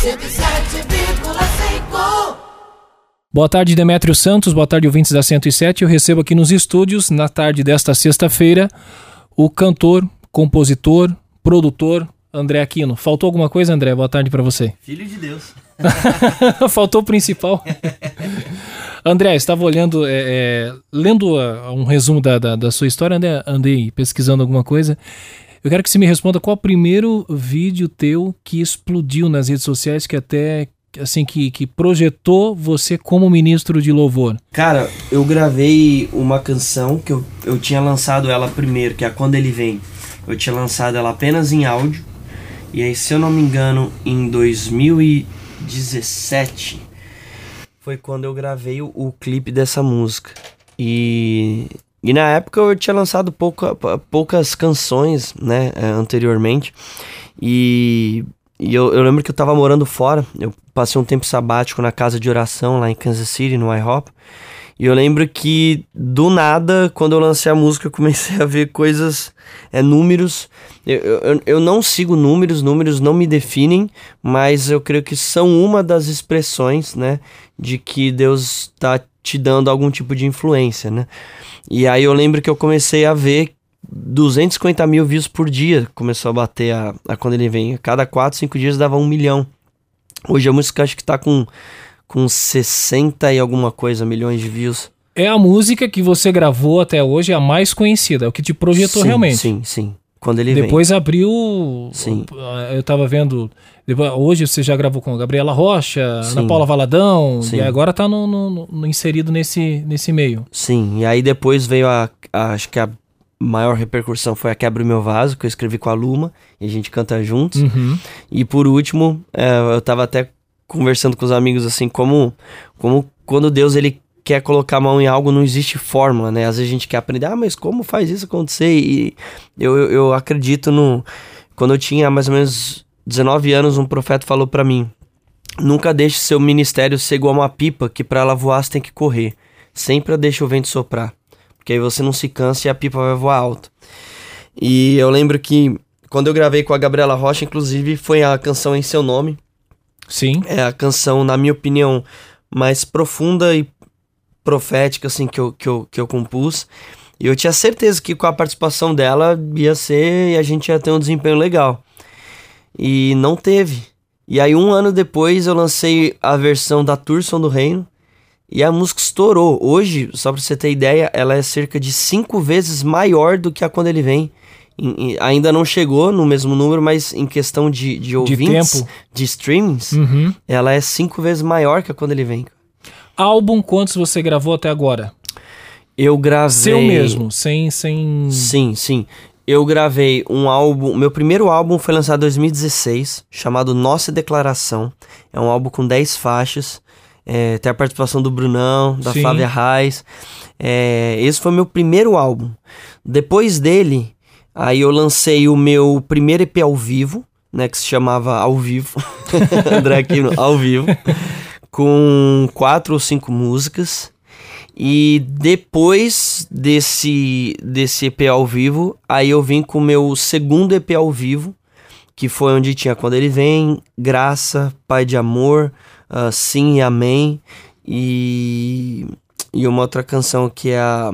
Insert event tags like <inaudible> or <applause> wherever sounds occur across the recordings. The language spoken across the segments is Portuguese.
107,5. Boa tarde, Demétrio Santos. Boa tarde, ouvintes da 107. Eu recebo aqui nos estúdios, na tarde desta sexta-feira, o cantor, compositor, produtor André Aquino. Faltou alguma coisa, André? Boa tarde para você. Filho de Deus. <laughs> Faltou o principal. André, estava olhando, é, é, lendo uh, um resumo da, da, da, sua história, andei, andei pesquisando alguma coisa. Eu quero que você me responda qual o primeiro vídeo teu que explodiu nas redes sociais, que até assim que, que projetou você como ministro de louvor? Cara, eu gravei uma canção que eu, eu tinha lançado ela primeiro, que é Quando Ele Vem. Eu tinha lançado ela apenas em áudio. E aí, se eu não me engano, em 2017 foi quando eu gravei o, o clipe dessa música. E, e na época eu tinha lançado pouca, poucas canções, né, é, anteriormente. E, e eu, eu, lembro que eu tava morando fora. Eu passei um tempo sabático na casa de oração lá em Kansas City, no IHOP. E eu lembro que do nada, quando eu lancei a música, eu comecei a ver coisas, é, números. Eu, eu, eu não sigo números, números não me definem, mas eu creio que são uma das expressões, né, de que Deus está te dando algum tipo de influência, né. E aí eu lembro que eu comecei a ver 250 mil views por dia, começou a bater a, a quando ele vem. Cada 4, 5 dias dava um milhão. Hoje a música acho que tá com com 60 e alguma coisa milhões de views. É a música que você gravou até hoje, a mais conhecida, é o que te projetou sim, realmente. Sim, sim. Quando ele Depois vem. abriu. Sim. Eu tava vendo. Hoje você já gravou com a Gabriela Rocha, sim. Ana Paula Valadão, sim. e agora tá no, no, no, inserido nesse, nesse meio. Sim, e aí depois veio a, a, Acho que a maior repercussão foi a Quebra o Meu Vaso, que eu escrevi com a Luma, e a gente canta juntos. Uhum. E por último, é, eu tava até conversando com os amigos assim, como, como quando Deus ele quer colocar a mão em algo, não existe fórmula, né? Às vezes a gente quer aprender, ah, mas como faz isso acontecer? E eu, eu, eu acredito no. Quando eu tinha mais ou menos 19 anos, um profeta falou para mim: nunca deixe seu ministério ser igual uma pipa que para ela voar você tem que correr. Sempre deixe o vento soprar. Porque aí você não se cansa e a pipa vai voar alto. E eu lembro que quando eu gravei com a Gabriela Rocha, inclusive, foi a canção em seu nome. Sim. É a canção, na minha opinião, mais profunda e profética, assim, que eu, que eu, que eu compus. E eu tinha certeza que com a participação dela ia ser e a gente ia ter um desempenho legal. E não teve. E aí, um ano depois, eu lancei a versão da Turson do Reino. E a música estourou. Hoje, só pra você ter ideia, ela é cerca de cinco vezes maior do que a quando ele vem ainda não chegou no mesmo número, mas em questão de, de ouvintes, de, de streamings, uhum. ela é cinco vezes maior que quando ele vem. Álbum, quantos você gravou até agora? Eu gravei. Seu mesmo, sem. sem... Sim, sim. Eu gravei um álbum. Meu primeiro álbum foi lançado em 2016, chamado Nossa Declaração. É um álbum com 10 faixas. É, tem a participação do Brunão, da sim. Flávia Reis. É, esse foi meu primeiro álbum. Depois dele, Aí eu lancei o meu primeiro EP ao vivo, né, que se chamava Ao Vivo, <laughs> André Aquino, Ao Vivo, com quatro ou cinco músicas. E depois desse, desse EP ao vivo, aí eu vim com o meu segundo EP ao vivo, que foi onde tinha Quando Ele Vem, Graça, Pai de Amor, uh, Sim e Amém, e, e uma outra canção que é a...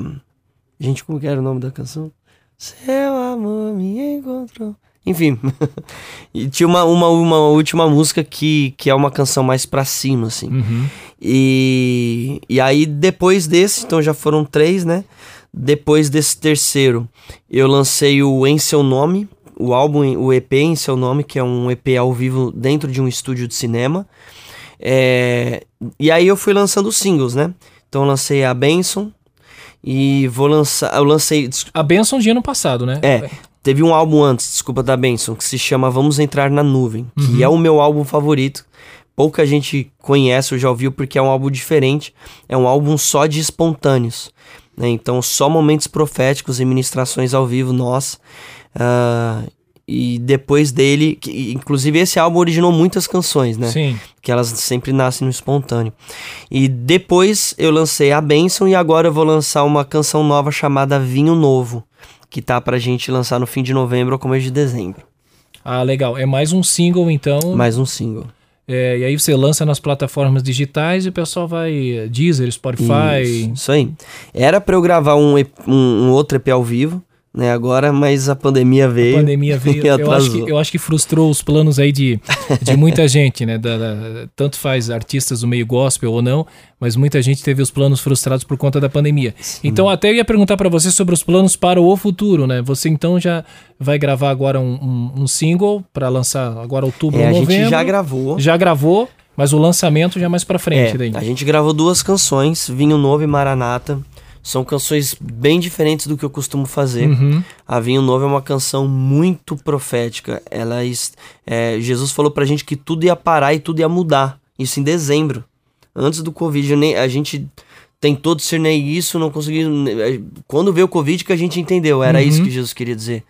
Gente, como que era o nome da canção? Seu amor me encontrou. Enfim. <laughs> e tinha uma, uma, uma última música que, que é uma canção mais pra cima, assim. Uhum. E, e aí, depois desse, então já foram três, né? Depois desse terceiro, eu lancei o Em Seu Nome, o álbum, o EP Em Seu Nome, que é um EP ao vivo dentro de um estúdio de cinema. É, e aí eu fui lançando singles, né? Então eu lancei a Benson, e vou lançar. Eu lancei. A Benson de ano passado, né? É. Teve um álbum antes, desculpa, da Benson, que se chama Vamos Entrar na Nuvem, que Uhum. é o meu álbum favorito. Pouca gente conhece ou já ouviu porque é um álbum diferente. É um álbum só de espontâneos. Né? Então, só momentos proféticos e ministrações ao vivo, nós. Ah, e depois dele, que, inclusive esse álbum originou muitas canções, né? Sim. Que elas sempre nascem no espontâneo. E depois eu lancei a Benção e agora eu vou lançar uma canção nova chamada Vinho Novo, que tá pra gente lançar no fim de novembro ou começo de dezembro. Ah, legal. É mais um single, então. Mais um single. É, e aí você lança nas plataformas digitais e o pessoal vai. Deezer, Spotify. Isso, isso aí. Era para eu gravar um, um, um outro EP ao vivo né, agora, mas a pandemia veio. A pandemia <laughs> veio. eu, acho que, eu acho que frustrou os planos aí de, de muita <laughs> gente, né? Da, da, tanto faz artistas do meio gospel ou não, mas muita gente teve os planos frustrados por conta da pandemia. Sim. Então, até eu ia perguntar para você sobre os planos para o futuro, né? Você então já vai gravar agora um, um, um single para lançar agora outubro é, novembro. A gente já gravou. Já gravou. Mas o lançamento já é mais para frente é, daí. A gente gravou duas canções, Vinho Novo e Maranata. São canções bem diferentes do que eu costumo fazer. Uhum. A Vinho Novo é uma canção muito profética. Ela é, Jesus falou pra gente que tudo ia parar e tudo ia mudar. Isso em dezembro. Antes do Covid, nem, a gente tentou discernir isso, não conseguiu. É, quando veio o Covid que a gente entendeu, era uhum. isso que Jesus queria dizer.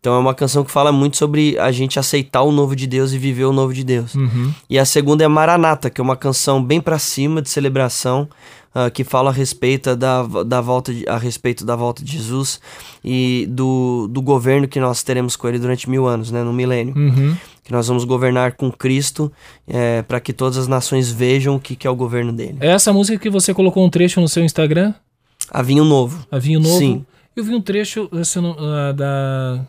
Então é uma canção que fala muito sobre a gente aceitar o novo de Deus e viver o novo de Deus. Uhum. E a segunda é Maranata, que é uma canção bem para cima de celebração uh, que fala a respeito da, da volta de, a respeito da volta de Jesus e do, do governo que nós teremos com ele durante mil anos, né, no milênio. Uhum. Que nós vamos governar com Cristo é, para que todas as nações vejam o que, que é o governo dele. É essa música que você colocou um trecho no seu Instagram? A Vinho Novo. A Vinho Novo? Sim. Eu vi um trecho assim, uh, da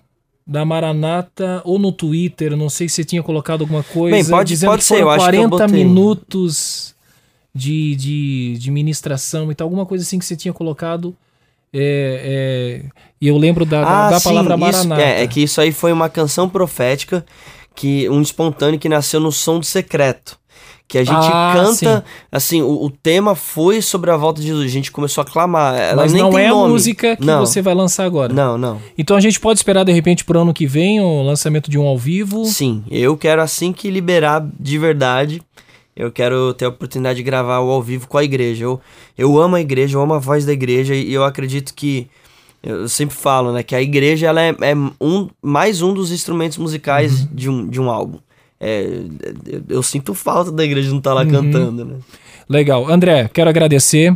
da Maranata ou no Twitter, não sei se você tinha colocado alguma coisa. Bem, pode, dizendo pode que ser, eu acho 40 que eu minutos de, de, de ministração e tal, alguma coisa assim que você tinha colocado. É, é, e eu lembro da, ah, da sim, palavra Maranata. é, é que isso aí foi uma canção profética, que um espontâneo que nasceu no som do secreto que a gente ah, canta, sim. assim, o, o, tema foi sobre a volta de Jesus, a gente começou a clamar. Ela Mas nem não é nome. a música que não. você vai lançar agora. Não, não. Então a gente pode esperar de repente pro ano que vem o lançamento de um ao vivo? Sim, eu quero assim que liberar de verdade, eu quero ter a oportunidade de gravar o ao vivo com a igreja. Eu, eu amo a igreja, eu amo a voz da igreja e eu acredito que eu sempre falo, né, que a igreja ela é, é um, mais um dos instrumentos musicais uhum. de, um, de um álbum. É, eu, eu, sinto falta da igreja não estar tá lá uhum. cantando, né? Legal. André, quero agradecer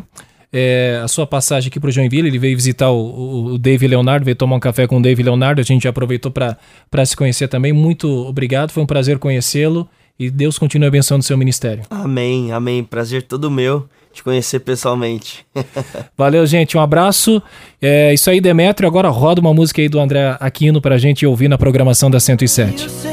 é, a sua passagem aqui para o Joinville. Ele veio visitar o, o, o Dave Leonardo, veio tomar um café com o Dave Leonardo. A gente já aproveitou para se conhecer também. Muito obrigado, foi um prazer conhecê-lo e Deus continue abençoando o seu ministério. Amém, amém. Prazer todo meu te conhecer pessoalmente. <laughs> Valeu, gente. Um abraço. É isso aí, Demetrio. Agora roda uma música aí do André Aquino pra gente ouvir na programação da 107.